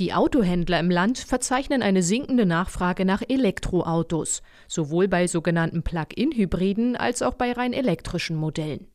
Die Autohändler im Land verzeichnen eine sinkende Nachfrage nach Elektroautos, sowohl bei sogenannten Plug-in-Hybriden als auch bei rein elektrischen Modellen.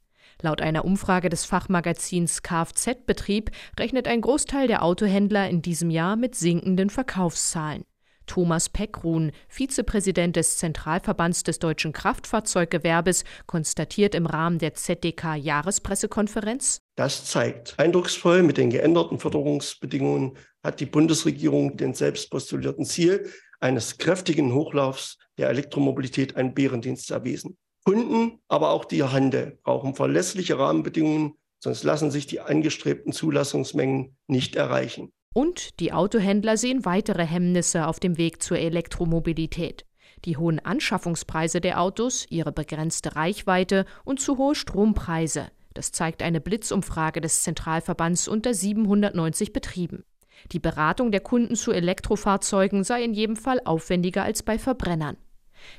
Laut einer Umfrage des Fachmagazins Kfz-Betrieb rechnet ein Großteil der Autohändler in diesem Jahr mit sinkenden Verkaufszahlen. Thomas Peckruhn, Vizepräsident des Zentralverbands des deutschen Kraftfahrzeuggewerbes, konstatiert im Rahmen der ZDK-Jahrespressekonferenz. Das zeigt eindrucksvoll, mit den geänderten Förderungsbedingungen hat die Bundesregierung den selbstpostulierten Ziel eines kräftigen Hochlaufs der Elektromobilität einen Bärendienst erwiesen. Kunden, aber auch die Handel brauchen verlässliche Rahmenbedingungen, sonst lassen sich die angestrebten Zulassungsmengen nicht erreichen. Und die Autohändler sehen weitere Hemmnisse auf dem Weg zur Elektromobilität. Die hohen Anschaffungspreise der Autos, ihre begrenzte Reichweite und zu hohe Strompreise. Das zeigt eine Blitzumfrage des Zentralverbands unter 790 Betrieben. Die Beratung der Kunden zu Elektrofahrzeugen sei in jedem Fall aufwendiger als bei Verbrennern.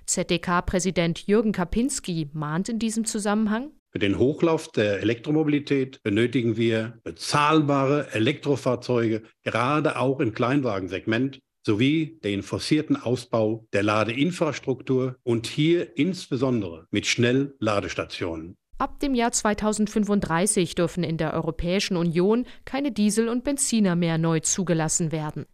ZDK-Präsident Jürgen Kapinski mahnt in diesem Zusammenhang, für den Hochlauf der Elektromobilität benötigen wir bezahlbare Elektrofahrzeuge, gerade auch im Kleinwagensegment, sowie den forcierten Ausbau der Ladeinfrastruktur und hier insbesondere mit Schnellladestationen. Ab dem Jahr 2035 dürfen in der Europäischen Union keine Diesel- und Benziner mehr neu zugelassen werden.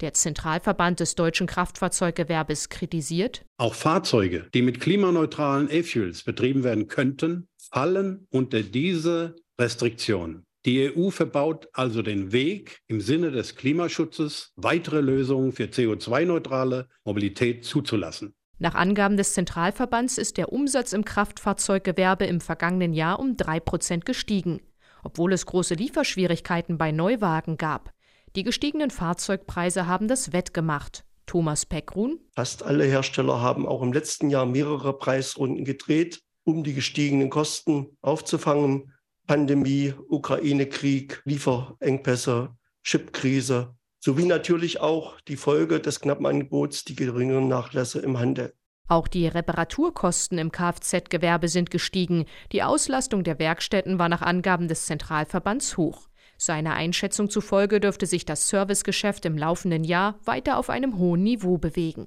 Der Zentralverband des deutschen Kraftfahrzeuggewerbes kritisiert, auch Fahrzeuge, die mit klimaneutralen E-Fuels betrieben werden könnten, fallen unter diese Restriktion. Die EU verbaut also den Weg, im Sinne des Klimaschutzes weitere Lösungen für CO2-neutrale Mobilität zuzulassen. Nach Angaben des Zentralverbands ist der Umsatz im Kraftfahrzeuggewerbe im vergangenen Jahr um drei Prozent gestiegen, obwohl es große Lieferschwierigkeiten bei Neuwagen gab. Die gestiegenen Fahrzeugpreise haben das wettgemacht. Thomas Peckruhn. Fast alle Hersteller haben auch im letzten Jahr mehrere Preisrunden gedreht um die gestiegenen Kosten aufzufangen. Pandemie, Ukraine-Krieg, Lieferengpässe, Chipkrise sowie natürlich auch die Folge des knappen Angebots, die geringeren Nachlässe im Handel. Auch die Reparaturkosten im Kfz-Gewerbe sind gestiegen. Die Auslastung der Werkstätten war nach Angaben des Zentralverbands hoch. Seiner Einschätzung zufolge dürfte sich das Servicegeschäft im laufenden Jahr weiter auf einem hohen Niveau bewegen.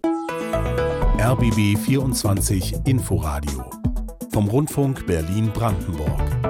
RBB 24 Inforadio vom Rundfunk Berlin-Brandenburg.